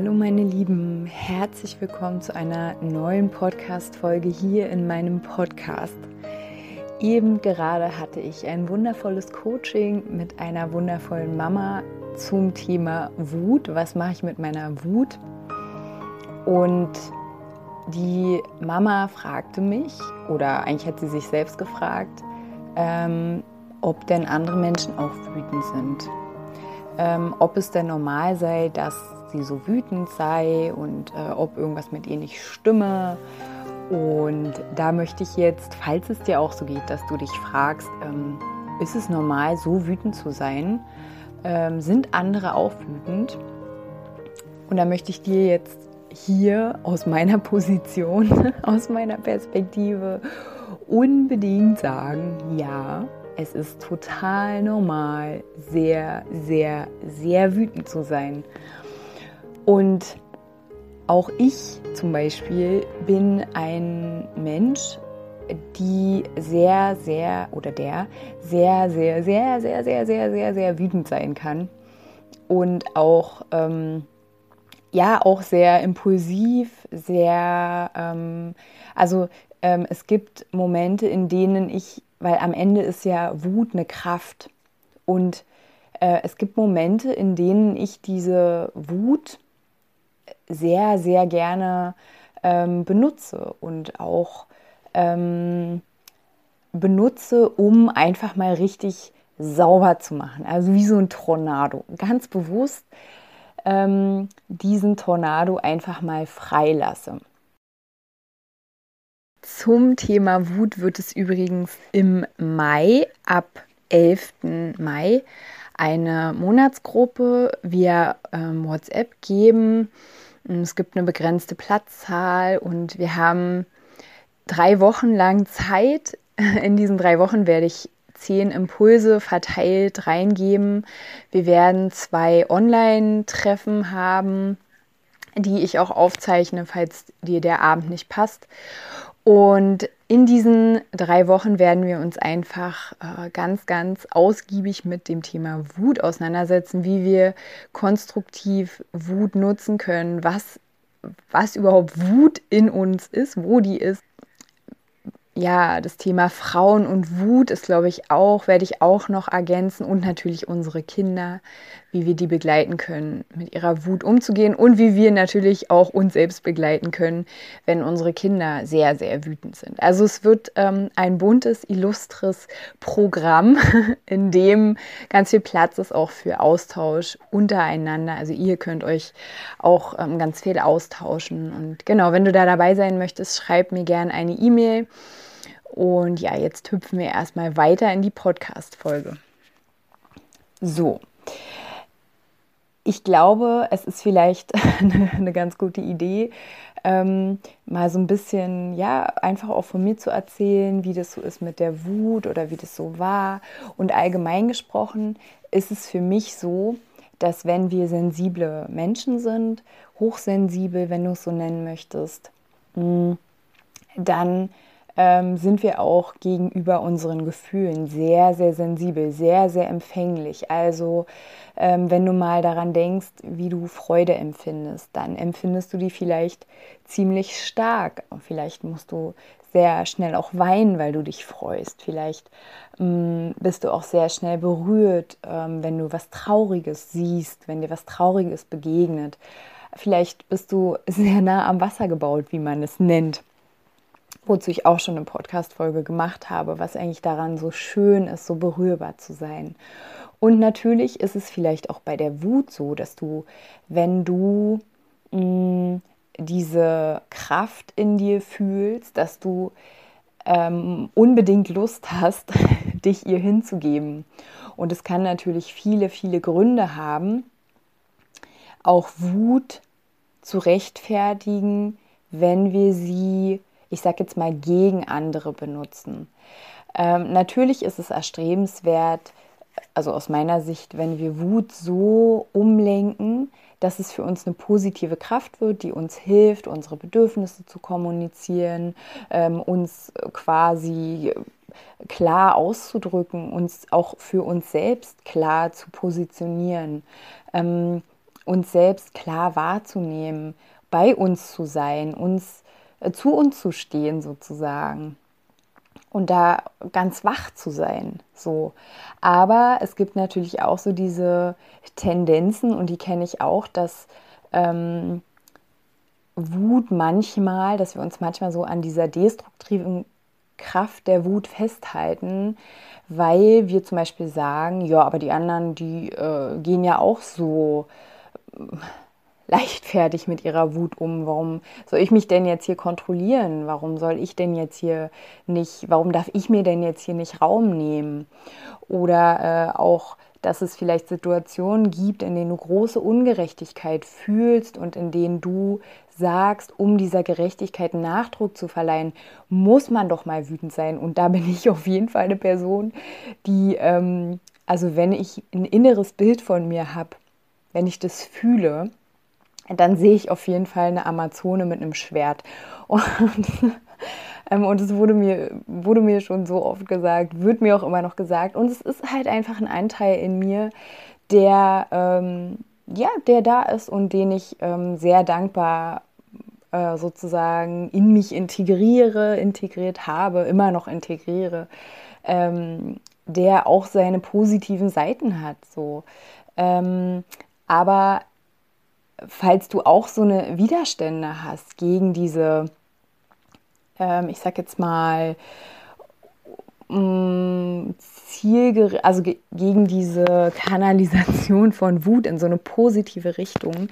Hallo meine Lieben, herzlich willkommen zu einer neuen Podcast-Folge hier in meinem Podcast. Eben gerade hatte ich ein wundervolles Coaching mit einer wundervollen Mama zum Thema Wut. Was mache ich mit meiner Wut? Und die Mama fragte mich, oder eigentlich hat sie sich selbst gefragt, ähm, ob denn andere Menschen auch wütend sind. Ähm, ob es denn normal sei, dass sie so wütend sei und äh, ob irgendwas mit ihr nicht stimme. Und da möchte ich jetzt, falls es dir auch so geht, dass du dich fragst, ähm, ist es normal, so wütend zu sein? Ähm, sind andere auch wütend? Und da möchte ich dir jetzt hier aus meiner Position, aus meiner Perspektive unbedingt sagen, ja, es ist total normal, sehr, sehr, sehr wütend zu sein. Und auch ich zum Beispiel bin ein Mensch, die sehr, sehr oder der sehr, sehr, sehr, sehr, sehr, sehr, sehr, sehr wütend sein kann. Und auch ähm, ja auch sehr impulsiv, sehr ähm, also ähm, es gibt Momente, in denen ich, weil am Ende ist ja Wut eine Kraft. Und äh, es gibt Momente, in denen ich diese Wut sehr, sehr gerne ähm, benutze und auch ähm, benutze, um einfach mal richtig sauber zu machen. Also wie so ein Tornado. Ganz bewusst ähm, diesen Tornado einfach mal freilasse. Zum Thema Wut wird es übrigens im Mai, ab 11. Mai, eine Monatsgruppe via ähm, WhatsApp geben es gibt eine begrenzte Platzzahl und wir haben drei Wochen lang Zeit. In diesen drei Wochen werde ich zehn Impulse verteilt reingeben. Wir werden zwei Online-Treffen haben, die ich auch aufzeichne, falls dir der Abend nicht passt. Und in diesen drei Wochen werden wir uns einfach äh, ganz, ganz ausgiebig mit dem Thema Wut auseinandersetzen, wie wir konstruktiv Wut nutzen können, was, was überhaupt Wut in uns ist, wo die ist, ja, das Thema Frauen und Wut ist, glaube ich, auch, werde ich auch noch ergänzen und natürlich unsere Kinder, wie wir die begleiten können, mit ihrer Wut umzugehen und wie wir natürlich auch uns selbst begleiten können, wenn unsere Kinder sehr, sehr wütend sind. Also es wird ähm, ein buntes, illustres Programm, in dem ganz viel Platz ist auch für Austausch untereinander. Also ihr könnt euch auch ähm, ganz viel austauschen. Und genau, wenn du da dabei sein möchtest, schreib mir gerne eine E-Mail. Und ja, jetzt hüpfen wir erstmal weiter in die Podcast-Folge. So. Ich glaube, es ist vielleicht eine, ganz gute Idee, ähm, mal so ein bisschen, ja, einfach auch von mir zu erzählen, wie das so ist mit der Wut oder wie das so war. Und allgemein gesprochen ist es für mich so, dass wenn wir sensible Menschen sind, hochsensibel, wenn du es so nennen möchtest, mm, dann ähm, sind wir auch gegenüber unseren Gefühlen sehr, sehr sensibel, sehr, sehr empfänglich. Also ähm, wenn du mal daran denkst, wie du Freude empfindest, dann empfindest du die vielleicht ziemlich stark. Vielleicht musst du sehr schnell auch weinen, weil du dich freust. Vielleicht ähm, bist du auch sehr schnell berührt, ähm, wenn du was Trauriges siehst, wenn dir was Trauriges begegnet. Vielleicht bist du sehr nah am Wasser gebaut, wie man es nennt wozu ich auch schon eine Podcast-Folge gemacht habe, was eigentlich daran so schön ist, so berührbar zu sein. Und natürlich ist es vielleicht auch bei der Wut so, dass du, wenn du mh, mm, diese Kraft in dir fühlst, dass du ähm, unbedingt Lust hast, dich ihr hinzugeben. Und es kann natürlich viele, viele Gründe haben. Auch Wut zu rechtfertigen, wenn wir sie, ich sage jetzt mal, gegen andere benutzen. Ähm, natürlich ist es erstrebenswert, also aus meiner Sicht, wenn wir Wut so umlenken, dass es für uns eine positive Kraft wird, die uns hilft, unsere Bedürfnisse zu kommunizieren, ähm, uns quasi klar auszudrücken, uns auch für uns selbst klar zu positionieren, ähm, uns selbst klar wahrzunehmen, bei uns zu sein, uns äh, zu uns zu stehen sozusagen und da ganz wach zu sein. So. Aber es gibt natürlich auch so diese Tendenzen, und die kenne ich auch, dass ähm, Wut manchmal, dass wir uns manchmal so an dieser destruktiven Kraft der Wut festhalten, weil wir zum Beispiel sagen, ja, aber die anderen, die äh, gehen ja auch so leichtfertig mit ihrer Wut um. Warum soll ich mich denn jetzt hier kontrollieren? Warum soll ich denn jetzt hier nicht, warum darf ich mir denn jetzt hier nicht Raum nehmen? Oder äh, auch, dass es vielleicht Situationen gibt, in denen du große Ungerechtigkeit fühlst und in denen du sagst, um dieser Gerechtigkeit Nachdruck zu verleihen, muss man doch mal wütend sein. Und da bin ich auf jeden Fall eine Person, die, ähm, also wenn ich ein inneres Bild von mir habe, wenn ich das fühle, dann sehe ich auf jeden Fall eine Amazone mit einem Schwert. Und, ähm, und es wurde mir, wurde mir schon so oft gesagt, wird mir auch immer noch gesagt. Und es ist halt einfach ein Anteil in mir, der, ähm, ja, der da ist und den ich ähm, sehr dankbar äh, sozusagen in mich integriere, integriert habe, immer noch integriere, ähm, der auch seine positiven Seiten hat. So. Ähm, aber falls du auch so eine Widerstände hast gegen diese, ähm, ich sag jetzt mal, mm, Zielger also ge gegen diese Kanalisation von Wut in so eine positive Richtung,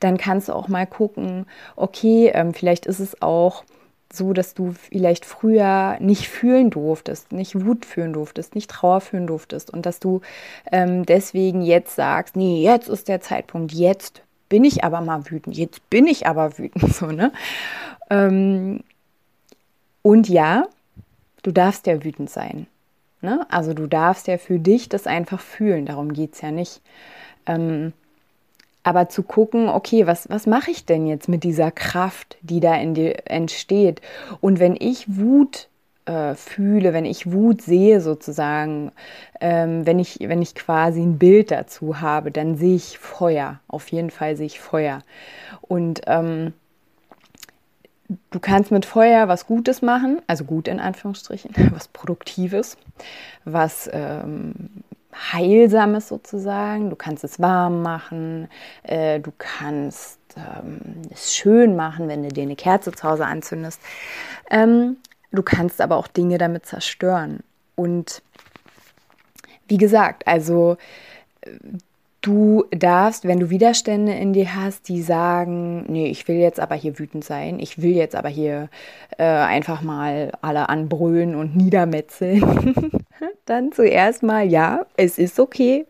dann kannst du auch mal gucken, okay, ähm, vielleicht ist es auch so, dass du vielleicht früher nicht fühlen durftest, nicht Wut fühlen durftest, nicht Trauer fühlen durftest und dass du ähm, deswegen jetzt sagst, nee, jetzt ist der Zeitpunkt, jetzt bin ich aber mal wütend, jetzt bin ich aber wütend, so, ne? Ähm, und ja, du darfst ja wütend sein. Ne? Also du darfst ja für dich das einfach fühlen, darum geht es ja nicht. Ähm, aber zu gucken, okay, was, was mache ich denn jetzt mit dieser Kraft, die da in dir entsteht? Und wenn ich Wut äh, fühle, wenn ich Wut sehe sozusagen, ähm, wenn, ich, wenn ich quasi ein Bild dazu habe, dann sehe ich Feuer. Auf jeden Fall sehe ich Feuer. Und ähm, du kannst mit Feuer was Gutes machen, also gut in Anführungsstrichen, was Produktives, was ähm, Heilsames sozusagen. Du kannst es warm machen, äh, du kannst ähm, es schön machen, wenn du dir eine Kerze zu Hause anzündest. Ähm, Du kannst aber auch Dinge damit zerstören. Und wie gesagt, also du darfst, wenn du Widerstände in dir hast, die sagen, nee, ich will jetzt aber hier wütend sein, ich will jetzt aber hier äh, einfach mal alle anbrüllen und niedermetzeln, dann zuerst mal, ja, es ist okay.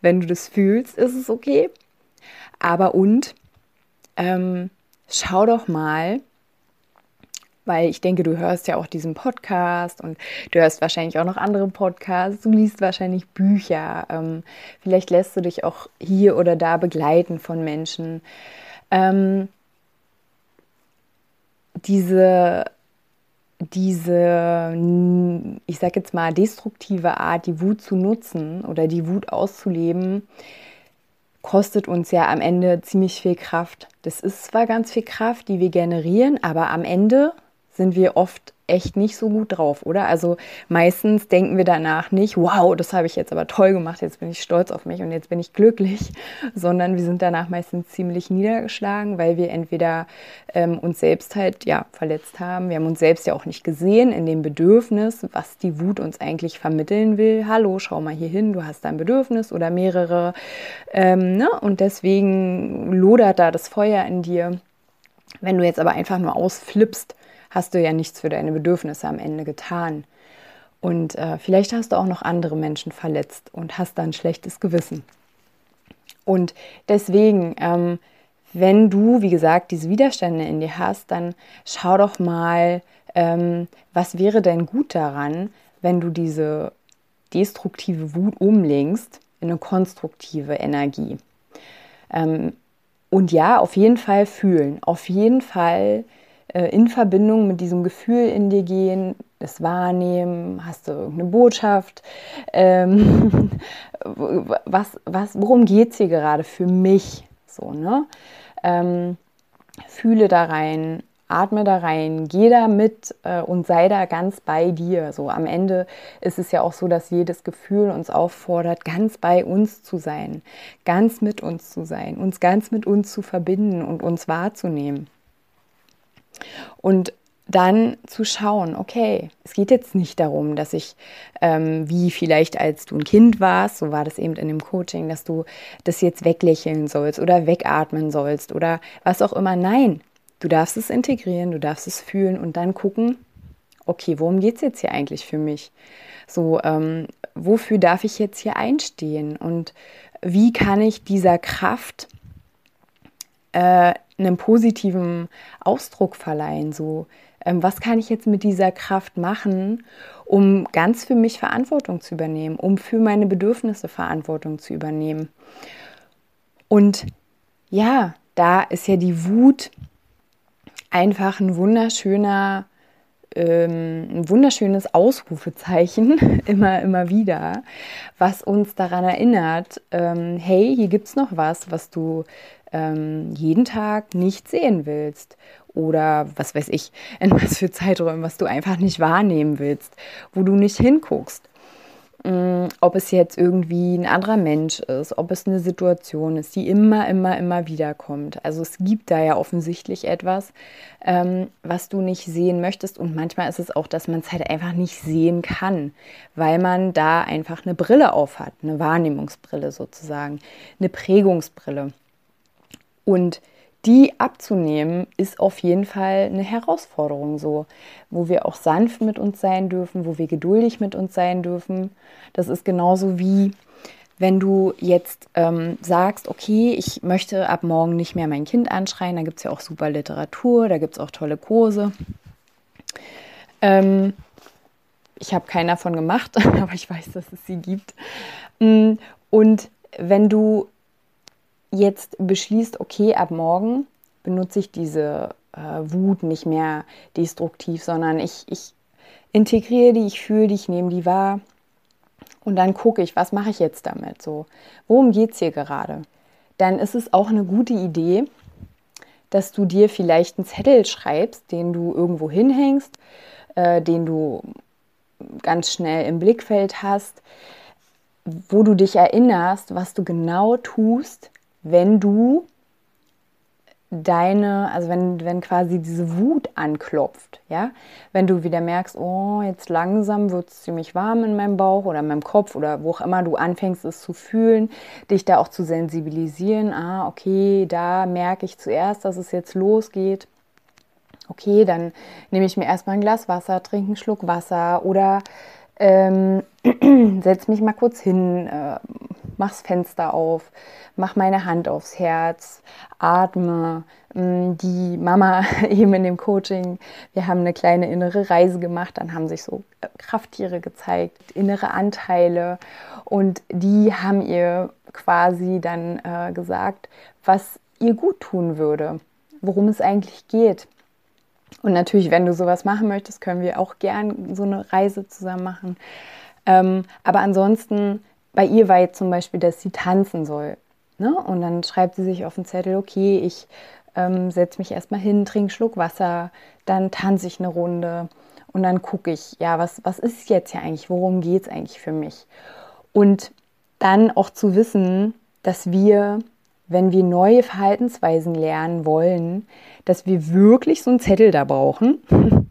Wenn du das fühlst, ist es okay. Aber und, ähm, schau doch mal, weil ich denke, du hörst ja auch diesen Podcast und du hörst wahrscheinlich auch noch andere Podcasts, du liest wahrscheinlich Bücher, ähm, vielleicht lässt du dich auch hier oder da begleiten von Menschen. Ähm, diese, diese, ich sag jetzt mal, destruktive Art, die Wut zu nutzen oder die Wut auszuleben, kostet uns ja am Ende ziemlich viel Kraft. Das ist zwar ganz viel Kraft, die wir generieren, aber am Ende sind wir oft echt nicht so gut drauf, oder? Also meistens denken wir danach nicht, wow, das habe ich jetzt aber toll gemacht, jetzt bin ich stolz auf mich und jetzt bin ich glücklich, sondern wir sind danach meistens ziemlich niedergeschlagen, weil wir entweder ähm, uns selbst halt ja verletzt haben, wir haben uns selbst ja auch nicht gesehen in dem Bedürfnis, was die Wut uns eigentlich vermitteln will. Hallo, schau mal hier hin, du hast ein Bedürfnis oder mehrere, ähm, ne? Und deswegen lodert da das Feuer in dir. Wenn du jetzt aber einfach nur ausflippst, hast du ja nichts für deine Bedürfnisse am Ende getan. Und äh, vielleicht hast du auch noch andere Menschen verletzt und hast dann schlechtes Gewissen. Und deswegen, ähm, wenn du, wie gesagt, diese Widerstände in dir hast, dann schau doch mal, ähm, was wäre denn gut daran, wenn du diese destruktive Wut umlenkst in eine konstruktive Energie. Ähm, und ja, auf jeden Fall fühlen, auf jeden Fall in Verbindung mit diesem Gefühl in dir gehen, das Wahrnehmen, hast du irgendeine Botschaft, ähm, was, was, worum geht es hier gerade für mich? So, ne? Ähm, fühle da rein, atme da rein, geh da mit äh, und sei da ganz bei dir. So am Ende ist es ja auch so, dass jedes Gefühl uns auffordert, ganz bei uns zu sein, ganz mit uns zu sein, uns ganz mit uns zu verbinden und uns wahrzunehmen. Und dann zu schauen, okay, es geht jetzt nicht darum, dass ich, ähm, wie vielleicht als du ein Kind warst, so war das eben in dem Coaching, dass du das jetzt weglächeln sollst oder wegatmen sollst oder was auch immer. Nein, du darfst es integrieren, du darfst es fühlen und dann gucken, okay, worum geht es jetzt hier eigentlich für mich? So, ähm, wofür darf ich jetzt hier einstehen und wie kann ich dieser Kraft äh, einen positiven Ausdruck verleihen? So, ähm, was kann ich jetzt mit dieser Kraft machen, um ganz für mich Verantwortung zu übernehmen, um für meine Bedürfnisse Verantwortung zu übernehmen. Und ja, da ist ja die Wut einfach ein wunderschöner, ähm, ein wunderschönes Ausrufezeichen, immer, immer wieder, was uns daran erinnert, ähm, hey, hier gibt es noch was, was du ähm, jeden Tag nicht sehen willst oder was weiß ich, in was für Zeiträumen, was du einfach nicht wahrnehmen willst, wo du nicht hinguckst. Mm, ob es jetzt irgendwie ein anderer Mensch ist, ob es eine Situation ist, die immer, immer, immer wieder kommt. Also es gibt da ja offensichtlich etwas, ähm, was du nicht sehen möchtest. Und manchmal ist es auch, dass man es halt einfach nicht sehen kann, weil man da einfach eine Brille auf hat, eine Wahrnehmungsbrille sozusagen, eine Prägungsbrille. Und die abzunehmen, ist auf jeden Fall eine Herausforderung so, wo wir auch sanft mit uns sein dürfen, wo wir geduldig mit uns sein dürfen. Das ist genauso wie wenn du jetzt ähm, sagst, okay, ich möchte ab morgen nicht mehr mein Kind anschreien, da gibt es ja auch super Literatur, da gibt es auch tolle Kurse. Ähm, ich habe keinen davon gemacht, aber ich weiß, dass es sie gibt. Mm, und wenn du jetzt beschließt, okay, ab morgen benutze ich diese äh, Wut nicht mehr destruktiv, sondern ich, ich integriere die, ich fühle die, ich nehme die wahr und dann gucke ich, was mache ich jetzt damit? So, worum geht es hier gerade? Dann ist es auch eine gute Idee, dass du dir vielleicht einen Zettel schreibst, den du irgendwo hinhängst, äh, den du ganz schnell im Blickfeld hast, wo du dich erinnerst, was du genau tust, wenn du deine, also wenn, wenn quasi diese Wut anklopft, ja, wenn du wieder merkst, oh, jetzt langsam wird es ziemlich warm in meinem Bauch oder in meinem Kopf oder wo auch immer du anfängst, es zu fühlen, dich da auch zu sensibilisieren, ah, okay, da merke ich zuerst, dass es jetzt losgeht. Okay, dann nehme ich mir erstmal ein Glas Wasser, trinke einen Schluck Wasser oder ähm, setz mich mal kurz hin, äh, mach's Fenster auf, mach meine Hand aufs Herz, atme. Mm, die Mama eben in dem Coaching, wir haben eine kleine innere Reise gemacht, dann haben sich so äh, Krafttiere gezeigt, innere Anteile und die haben ihr quasi dann äh, gesagt, was ihr gut tun würde, worum es eigentlich geht. Und natürlich, wenn du sowas machen möchtest, können wir auch gern so eine Reise zusammen machen. Ähm, aber ansonsten, bei ihr war jetzt zum Beispiel, dass sie tanzen soll. Ne? Und dann schreibt sie sich auf den Zettel, okay, ich ähm, setze mich erstmal hin, trinke einen Schluck Wasser, dann tanze ich eine Runde und dann gucke ich, ja, was, was ist jetzt hier eigentlich, worum geht es eigentlich für mich? Und dann auch zu wissen, dass wir, wenn wir neue Verhaltensweisen lernen wollen, dass wir wirklich so einen Zettel da brauchen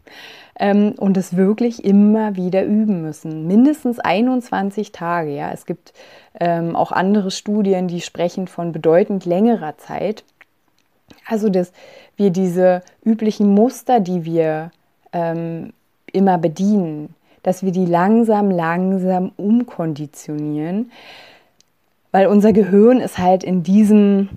ähm, und es wirklich immer wieder üben müssen. Mindestens 21 Tage. Ja, es gibt ähm, auch andere Studien, die sprechen von bedeutend längerer Zeit. Also, dass wir diese üblichen Muster, die wir ähm, immer bedienen, dass wir die langsam, langsam umkonditionieren, weil unser Gehirn ist halt in diesem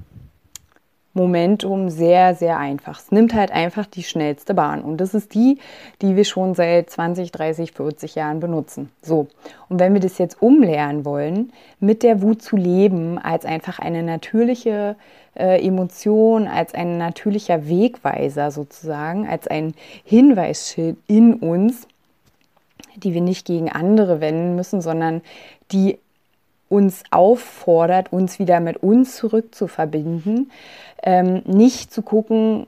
Momentum sehr, sehr einfach. Es nimmt halt einfach die schnellste Bahn. Und das ist die, die wir schon seit 20, 30, 40 Jahren benutzen. So. Und wenn wir das jetzt umlernen wollen, mit der Wut zu leben, als einfach eine natürliche äh, Emotion, als ein natürlicher Wegweiser sozusagen, als ein Hinweisschild in uns, die wir nicht gegen andere wenden müssen, sondern die uns auffordert, uns wieder mit uns zurück zu verbinden, ähm, nicht zu gucken,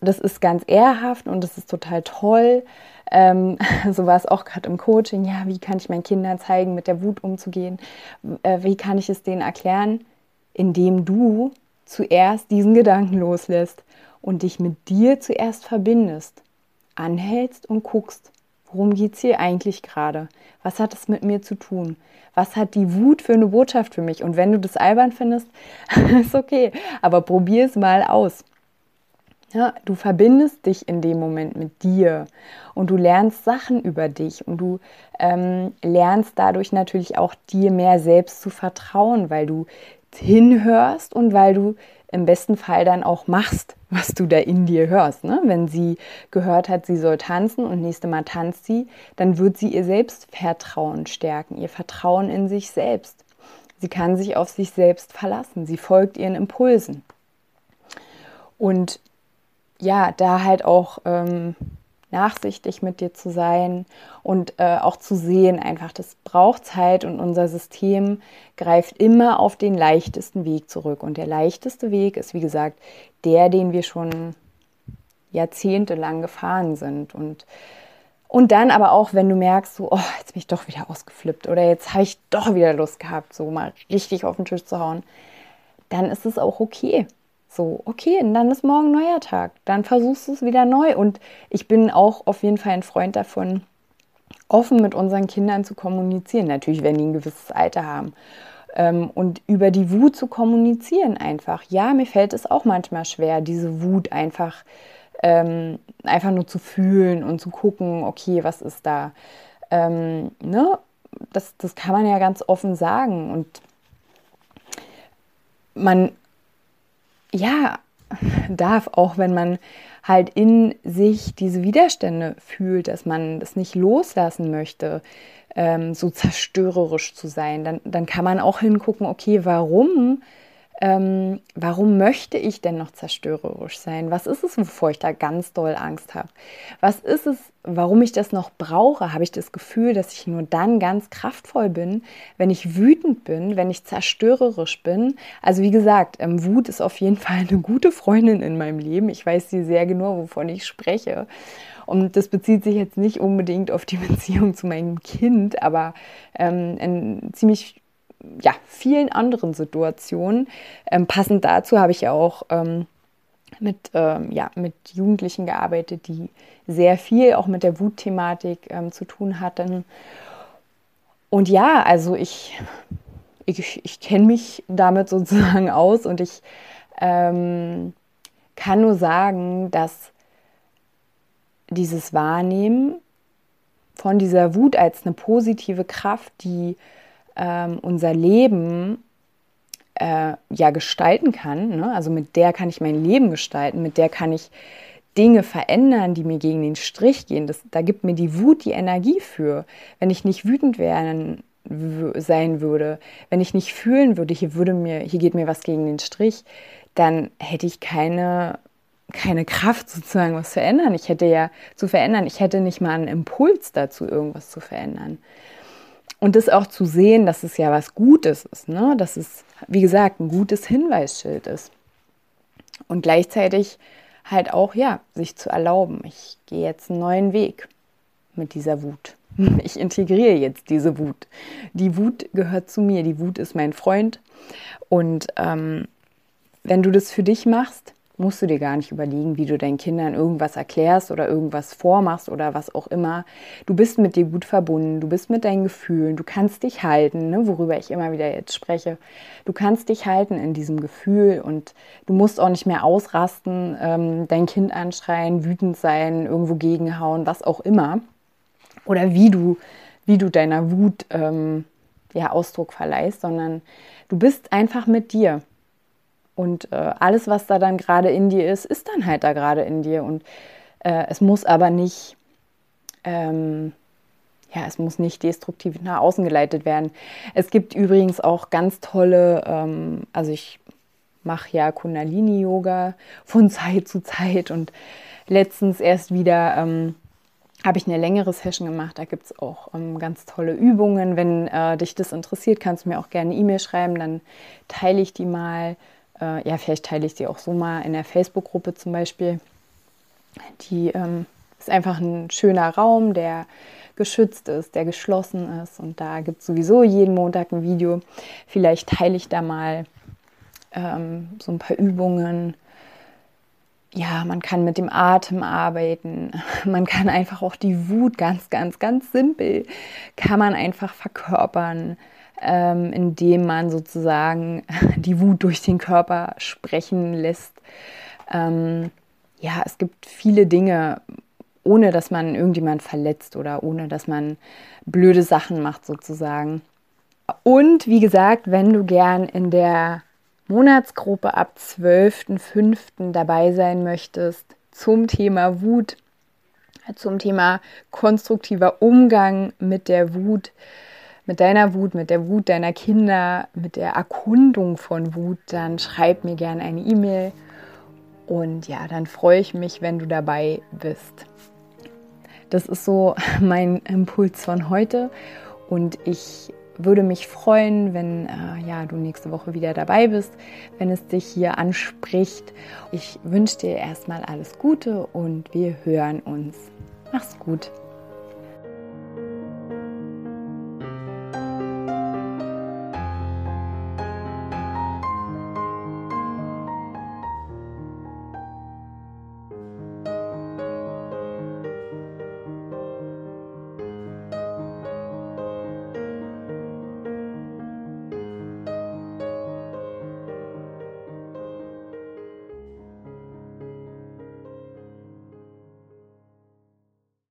das ist ganz ehrhaft und das ist total toll. Ähm, so war es auch gerade im Coaching. Ja, wie kann ich meinen Kindern zeigen, mit der Wut umzugehen? Äh, wie kann ich es denen erklären? Indem du zuerst diesen Gedanken loslässt und dich mit dir zuerst verbindest, anhältst und guckst, worum geht es hier eigentlich gerade? Was hat es mit mir zu tun? Was hat die Wut für eine Botschaft für mich? Und wenn du das albern findest, ist okay, aber probier es mal aus. Ja, du verbindest dich in dem Moment mit dir und du lernst Sachen über dich und du ähm, lernst dadurch natürlich auch dir mehr selbst zu vertrauen, weil du hinhörst und weil du im besten Fall dann auch machst, was du da in dir hörst. Ne? Wenn sie gehört hat, sie soll tanzen und nächste Mal tanzt sie, dann wird sie ihr Selbstvertrauen stärken, ihr Vertrauen in sich selbst. Sie kann sich auf sich selbst verlassen, sie folgt ihren Impulsen. Und ja, da halt auch ähm, nachsichtig mit dir zu sein und äh, auch zu sehen, einfach, das braucht Zeit und unser System greift immer auf den leichtesten Weg zurück. Und der leichteste Weg ist, wie gesagt, der, den wir schon jahrzehntelang gefahren sind. Und, und dann aber auch, wenn du merkst, so, oh, jetzt bin ich doch wieder ausgeflippt oder jetzt habe ich doch wieder Lust gehabt, so mal richtig auf den Tisch zu hauen, dann ist es auch okay. So, okay, und dann ist morgen neuer Tag. Dann versuchst du es wieder neu. Und ich bin auch auf jeden Fall ein Freund davon, offen mit unseren Kindern zu kommunizieren. Natürlich, wenn die ein gewisses Alter haben. Ähm, und über die Wut zu kommunizieren einfach. Ja, mir fällt es auch manchmal schwer, diese Wut einfach, ähm, einfach nur zu fühlen und zu gucken, okay, was ist da. Ähm, ne? das, das kann man ja ganz offen sagen. Und man ja, darf, auch wenn man halt in sich diese Widerstände fühlt, dass man das nicht loslassen möchte, ähm, so zerstörerisch zu sein, dann, dann kann man auch hingucken, okay, warum ähm, warum möchte ich denn noch zerstörerisch sein? Was ist es, wovor ich da ganz doll Angst habe? Was ist es, warum ich das noch brauche? Habe ich das Gefühl, dass ich nur dann ganz kraftvoll bin, wenn ich wütend bin, wenn ich zerstörerisch bin? Also wie gesagt, ähm, Wut ist auf jeden Fall eine gute Freundin in meinem Leben. Ich weiß sie sehr genau, wovon ich spreche. Und das bezieht sich jetzt nicht unbedingt auf die Beziehung zu meinem Kind, aber ähm, ein ziemlich ja, vielen anderen Situationen. Ähm, passend dazu habe ich auch ähm, mit, ähm, ja, mit Jugendlichen gearbeitet, die sehr viel auch mit der Wutthematik ähm, zu tun hatten. Und ja, also ich, ich, ich kenne mich damit sozusagen aus und ich ähm, kann nur sagen, dass dieses Wahrnehmen von dieser Wut als eine positive Kraft, die ähm, unser Leben äh, ja gestalten kann. Ne? Also mit der kann ich mein Leben gestalten, mit der kann ich Dinge verändern, die mir gegen den Strich gehen. Das, da gibt mir die Wut die Energie für. Wenn ich nicht wütend werden sein würde, wenn ich nicht fühlen würde, hier würde mir, hier geht mir was gegen den Strich, dann hätte ich keine, keine Kraft sozusagen was zu ändern. Ich hätte ja zu verändern, ich hätte nicht mal einen Impuls dazu, irgendwas zu verändern. Und das auch zu sehen, dass es ja was Gutes ist, ne? dass es, wie gesagt, ein gutes Hinweisschild ist. Und gleichzeitig halt auch, ja, sich zu erlauben, ich gehe jetzt einen neuen Weg mit dieser Wut. Ich integriere jetzt diese Wut. Die Wut gehört zu mir, die Wut ist mein Freund. Und ähm, wenn du das für dich machst, musst du dir gar nicht überlegen, wie du deinen Kindern irgendwas erklärst oder irgendwas vormachst oder was auch immer. Du bist mit dir gut verbunden, du bist mit deinen Gefühlen, du kannst dich halten, ne, worüber ich immer wieder jetzt spreche. Du kannst dich halten in diesem Gefühl und du musst auch nicht mehr ausrasten, ähm, dein Kind anschreien, wütend sein, irgendwo gegenhauen, was auch immer. Oder wie du, wie du deiner Wut ähm, ja, Ausdruck verleihst, sondern du bist einfach mit dir. Und äh, alles, was da dann gerade in dir ist, ist dann halt da gerade in dir. Und äh, es muss aber nicht, ähm, ja, es muss nicht destruktiv nach außen geleitet werden. Es gibt übrigens auch ganz tolle, ähm, also ich mache ja Kundalini-Yoga von Zeit zu Zeit und letztens erst wieder ähm, habe ich eine längere Session gemacht. Da gibt es auch ähm, ganz tolle Übungen. Wenn äh, dich das interessiert, kannst du mir auch gerne eine E-Mail schreiben, dann teile ich die mal. Äh, ja, vielleicht teile ich die auch so mal in der Facebook-Gruppe zum Beispiel. Die ähm, ist einfach ein schöner Raum, der geschützt ist, der geschlossen ist. Und da gibt es sowieso jeden Montag ein Video. Vielleicht teile ich da mal ähm, so ein paar Übungen. Ja, man kann mit dem Atem arbeiten. Man kann einfach auch die Wut ganz, ganz, ganz simpel, kann man einfach verkörpern, ähm, indem man sozusagen die Wut durch den Körper sprechen lässt. Ähm, ja, es gibt viele Dinge, ohne dass man irgendjemand verletzt oder ohne dass man blöde Sachen macht sozusagen. Und wie gesagt, wenn du gern in der Monatsgruppe ab 12.05. dabei sein möchtest zum Thema Wut, zum Thema konstruktiver Umgang mit der Wut, mit deiner Wut, mit der Wut deiner Kinder, mit der Erkundung von Wut, dann schreib mir gerne eine E-Mail und ja, dann freue ich mich, wenn du dabei bist. Das ist so mein Impuls von heute und ich würde mich freuen, wenn äh, ja, du nächste Woche wieder dabei bist, wenn es dich hier anspricht. Ich wünsche dir erstmal alles Gute und wir hören uns. Mach's gut.